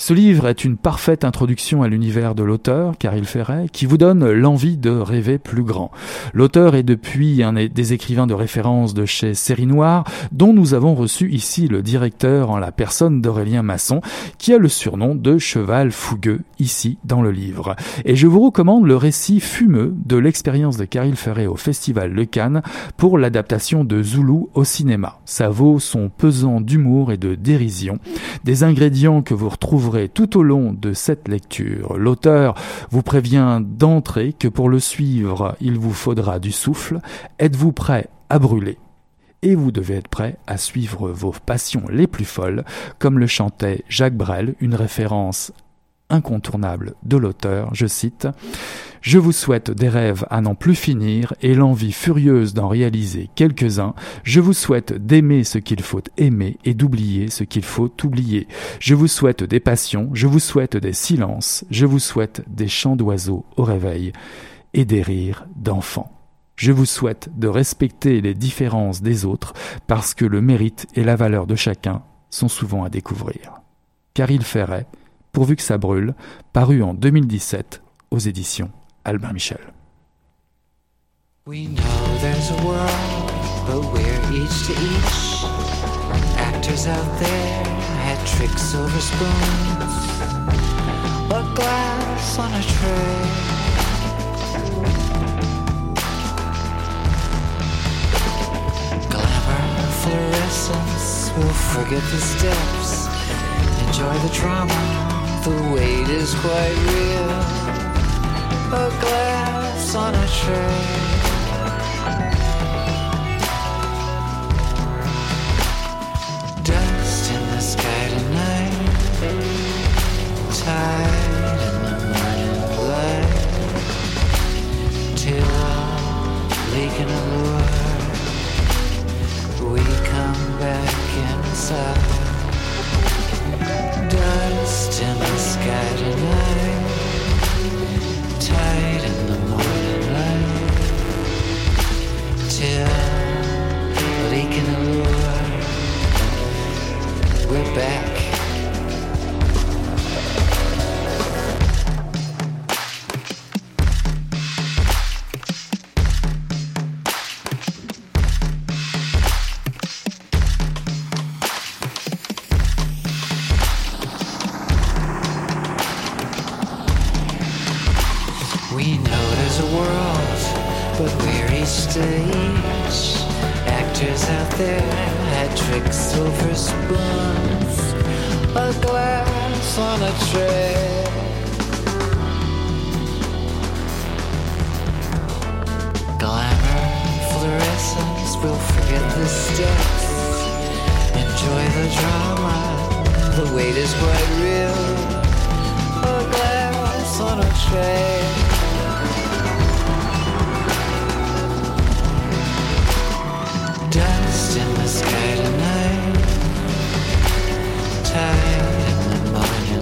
Ce livre est une parfaite introduction à l'univers de l'auteur, Caril Ferret, qui vous donne l'envie de rêver plus grand. L'auteur est depuis un des écrivains de référence de chez Série Noire, dont nous avons reçu ici le directeur en la personne d'Aurélien Masson, qui a le surnom de Cheval Fougueux ici dans le livre. Et je vous recommande le récit fumeux de l'expérience de Caril Ferret au Festival Le Cannes pour l'adaptation de Zulu au cinéma. Ça vaut son pesant d'humour et de dérision, des ingrédients que vous retrouverez tout au long de cette lecture. L'auteur vous prévient d'entrée que pour le suivre, il vous faudra du souffle. Êtes-vous prêt à brûler? Et vous devez être prêt à suivre vos passions les plus folles, comme le chantait Jacques Brel, une référence incontournable de l'auteur, je cite, Je vous souhaite des rêves à n'en plus finir et l'envie furieuse d'en réaliser quelques-uns. Je vous souhaite d'aimer ce qu'il faut aimer et d'oublier ce qu'il faut oublier. Je vous souhaite des passions, je vous souhaite des silences, je vous souhaite des chants d'oiseaux au réveil et des rires d'enfants. Je vous souhaite de respecter les différences des autres parce que le mérite et la valeur de chacun sont souvent à découvrir. Car il ferait pourvu que ça brûle, paru en 2017 aux éditions Albin Michel. We know there's a world, but we're each to each. Actors out there had tricks over spoons, but glass on a tray. Glamour, fluorescence, we'll forget the steps, enjoy the drama the weight is quite real. A glass on a tray. Dust in the sky tonight. Tide a glass on a tray. Glamour, fluorescence, we'll forget the steps. Enjoy the drama, the wait is quite real. A glass on a tray. Dust in the sky tonight, tied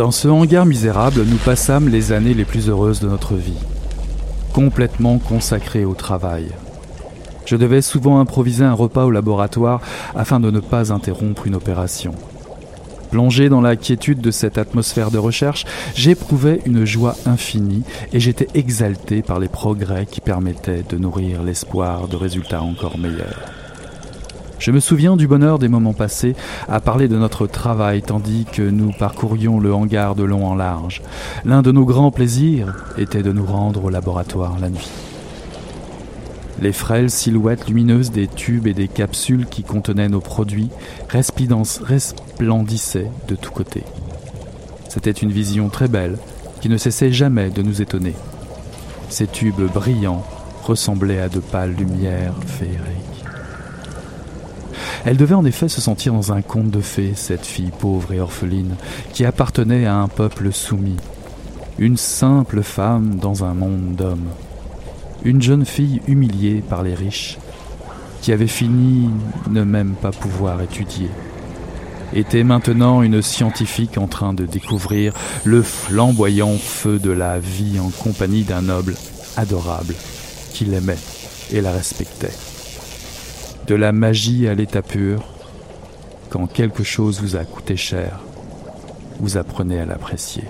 Dans ce hangar misérable, nous passâmes les années les plus heureuses de notre vie, complètement consacrées au travail. Je devais souvent improviser un repas au laboratoire afin de ne pas interrompre une opération. Plongé dans la quiétude de cette atmosphère de recherche, j'éprouvais une joie infinie et j'étais exalté par les progrès qui permettaient de nourrir l'espoir de résultats encore meilleurs. Je me souviens du bonheur des moments passés à parler de notre travail tandis que nous parcourions le hangar de long en large. L'un de nos grands plaisirs était de nous rendre au laboratoire la nuit. Les frêles silhouettes lumineuses des tubes et des capsules qui contenaient nos produits resplendissaient de tous côtés. C'était une vision très belle qui ne cessait jamais de nous étonner. Ces tubes brillants ressemblaient à de pâles lumières féeriques. Elle devait en effet se sentir dans un conte de fées, cette fille pauvre et orpheline, qui appartenait à un peuple soumis. Une simple femme dans un monde d'hommes. Une jeune fille humiliée par les riches, qui avait fini ne même pas pouvoir étudier. Était maintenant une scientifique en train de découvrir le flamboyant feu de la vie en compagnie d'un noble adorable qui l'aimait et la respectait de la magie à l'état pur, quand quelque chose vous a coûté cher, vous apprenez à l'apprécier.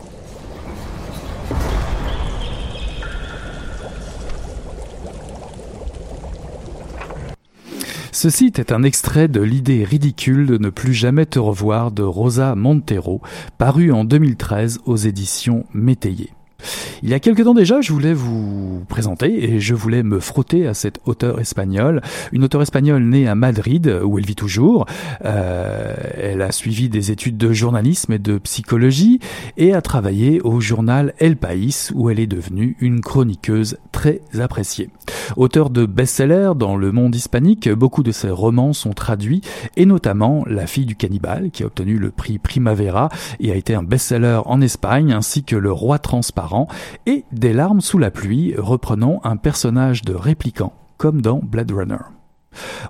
Ceci était un extrait de l'idée ridicule de ne plus jamais te revoir de Rosa Montero, paru en 2013 aux éditions Métayer. Il y a quelque temps déjà, je voulais vous présenter et je voulais me frotter à cette auteure espagnole, une auteure espagnole née à Madrid où elle vit toujours. Euh, elle a suivi des études de journalisme et de psychologie et a travaillé au journal El País où elle est devenue une chroniqueuse très appréciée. Auteur de best-sellers dans le monde hispanique, beaucoup de ses romans sont traduits et notamment La fille du cannibale qui a obtenu le prix Primavera et a été un best-seller en Espagne ainsi que Le roi transparent et Des larmes sous la pluie, reprenant un personnage de répliquant, comme dans Blade Runner.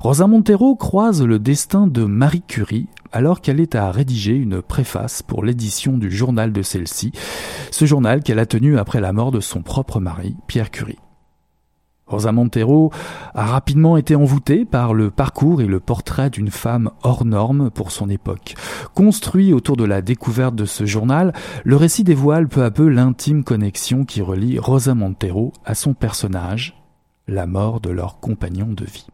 Rosa Montero croise le destin de Marie Curie alors qu'elle est à rédiger une préface pour l'édition du journal de celle-ci, ce journal qu'elle a tenu après la mort de son propre mari, Pierre Curie. Rosa Montero a rapidement été envoûtée par le parcours et le portrait d'une femme hors norme pour son époque. Construit autour de la découverte de ce journal, le récit dévoile peu à peu l'intime connexion qui relie Rosa Montero à son personnage, la mort de leur compagnon de vie.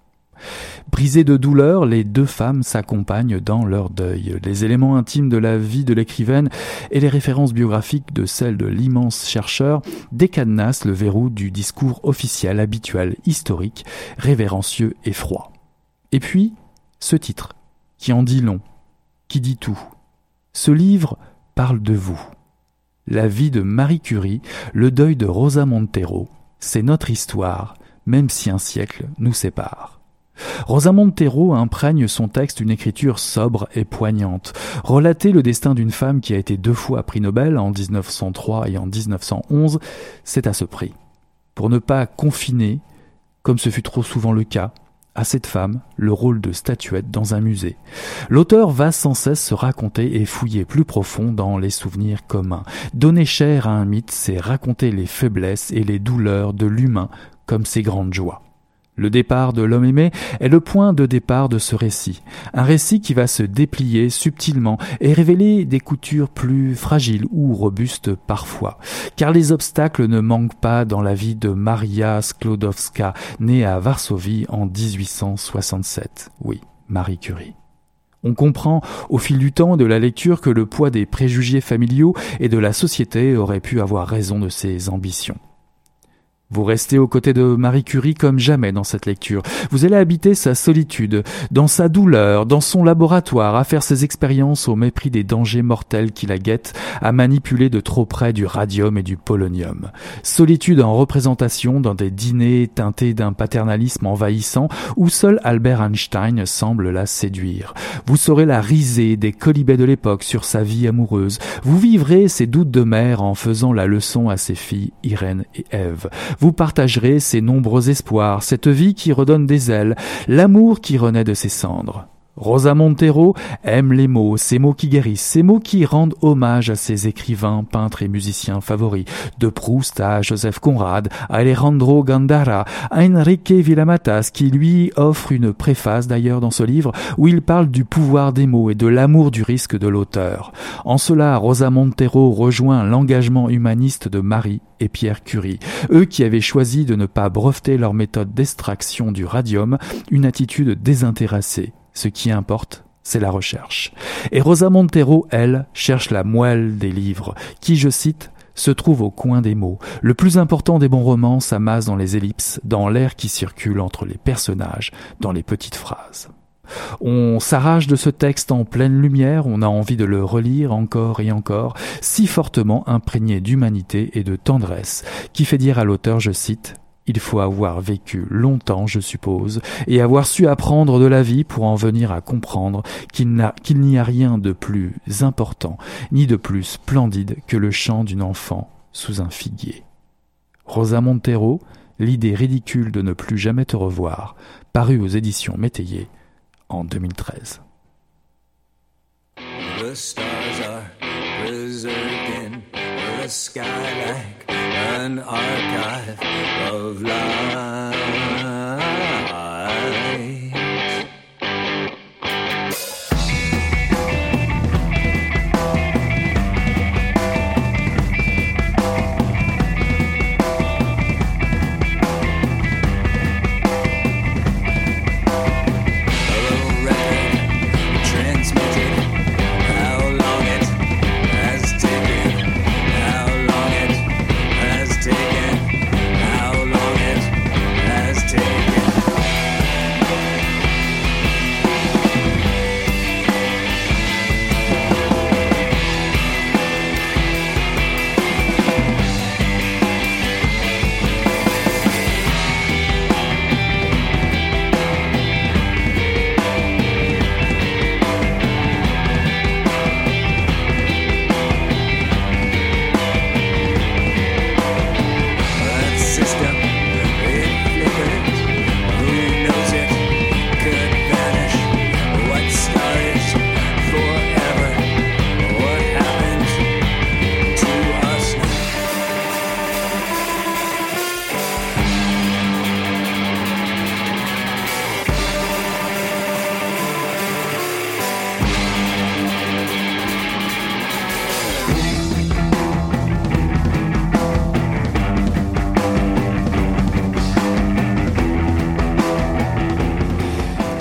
Brisées de douleur, les deux femmes s'accompagnent dans leur deuil. Les éléments intimes de la vie de l'écrivaine et les références biographiques de celles de l'immense chercheur décadenassent le verrou du discours officiel habituel, historique, révérencieux et froid. Et puis, ce titre, qui en dit long, qui dit tout. Ce livre parle de vous. La vie de Marie Curie, le deuil de Rosa Montero, c'est notre histoire, même si un siècle nous sépare. Rosa Montero imprègne son texte une écriture sobre et poignante. Relater le destin d'une femme qui a été deux fois prix Nobel en 1903 et en 1911, c'est à ce prix. Pour ne pas confiner, comme ce fut trop souvent le cas, à cette femme le rôle de statuette dans un musée. L'auteur va sans cesse se raconter et fouiller plus profond dans les souvenirs communs. Donner chair à un mythe, c'est raconter les faiblesses et les douleurs de l'humain comme ses grandes joies. Le départ de l'homme aimé est le point de départ de ce récit. Un récit qui va se déplier subtilement et révéler des coutures plus fragiles ou robustes parfois. Car les obstacles ne manquent pas dans la vie de Maria Sklodowska, née à Varsovie en 1867. Oui, Marie Curie. On comprend au fil du temps de la lecture que le poids des préjugés familiaux et de la société aurait pu avoir raison de ses ambitions. Vous restez aux côtés de Marie Curie comme jamais dans cette lecture. Vous allez habiter sa solitude, dans sa douleur, dans son laboratoire, à faire ses expériences au mépris des dangers mortels qui la guettent, à manipuler de trop près du radium et du polonium. Solitude en représentation dans des dîners teintés d'un paternalisme envahissant où seul Albert Einstein semble la séduire. Vous saurez la risée des colibets de l'époque sur sa vie amoureuse. Vous vivrez ses doutes de mère en faisant la leçon à ses filles Irène et Ève vous partagerez ces nombreux espoirs, cette vie qui redonne des ailes, l'amour qui renaît de ses cendres. Rosa Montero aime les mots, ces mots qui guérissent, ces mots qui rendent hommage à ses écrivains, peintres et musiciens favoris, de Proust à Joseph Conrad, à Alejandro Gandara, à Enrique Villamatas, qui lui offre une préface d'ailleurs dans ce livre où il parle du pouvoir des mots et de l'amour du risque de l'auteur. En cela, Rosa Montero rejoint l'engagement humaniste de Marie et Pierre Curie, eux qui avaient choisi de ne pas breveter leur méthode d'extraction du radium, une attitude désintéressée ce qui importe, c'est la recherche. Et Rosa Montero, elle, cherche la moelle des livres, qui, je cite, se trouve au coin des mots. Le plus important des bons romans s'amasse dans les ellipses, dans l'air qui circule entre les personnages, dans les petites phrases. On s'arrache de ce texte en pleine lumière, on a envie de le relire encore et encore, si fortement imprégné d'humanité et de tendresse, qui fait dire à l'auteur, je cite, il faut avoir vécu longtemps, je suppose, et avoir su apprendre de la vie pour en venir à comprendre qu'il n'y a rien de plus important, ni de plus splendide que le chant d'une enfant sous un figuier. Rosa Montero, L'idée ridicule de ne plus jamais te revoir, paru aux éditions Métayer en 2013. An archive of life.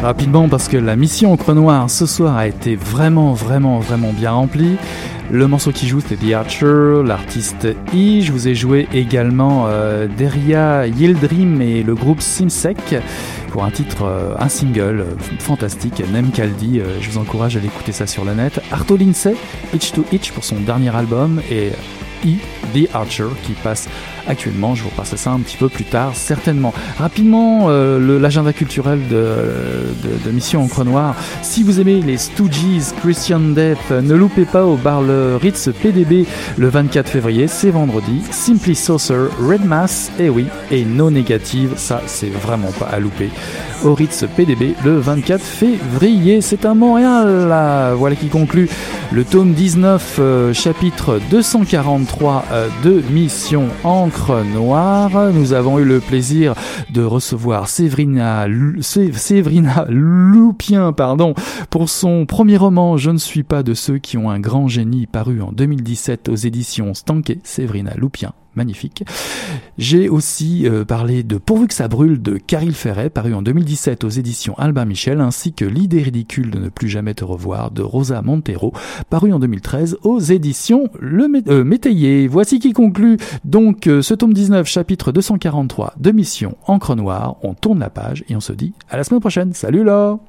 Rapidement parce que la mission au creux noir ce soir a été vraiment vraiment vraiment bien remplie. Le morceau qui joue c'est The Archer, l'artiste I. Je vous ai joué également euh, Deria Yildrim et le groupe Simsec pour un titre, euh, un single euh, fantastique, Nem Kaldi. je vous encourage à l'écouter ça sur le net. Arto Lindsay, Itch to Itch pour son dernier album et E, The Archer, qui passe actuellement. Je vous repasse ça un petit peu plus tard, certainement. Rapidement, euh, l'agenda culturel de, Mission Encre Noire. Si vous aimez les Stooges, Christian Death, ne loupez pas au bar le Ritz PDB le 24 février, c'est vendredi. Simply Saucer, Red Mass, et oui, et No Negative, ça c'est vraiment pas à louper. Au Ritz PDB le 24 février, c'est à Montréal. Là. Voilà qui conclut le tome 19, euh, chapitre 243 euh, de Mission Encre Noire. Nous avons eu le plaisir de recevoir Séverina, Séverina Loupien pardon, pour son premier roman Je ne suis pas de ceux qui ont un grand génie paru en 2017 aux éditions Stanké. Séverina Loupien magnifique. J'ai aussi euh, parlé de Pourvu que ça brûle de Caril Ferret, paru en 2017 aux éditions Albin Michel, ainsi que L'idée ridicule de ne plus jamais te revoir de Rosa Montero, paru en 2013 aux éditions Le euh, Métayer. Voici qui conclut donc euh, ce tome 19, chapitre 243 de Mission Encre Noire. On tourne la page et on se dit à la semaine prochaine. Salut là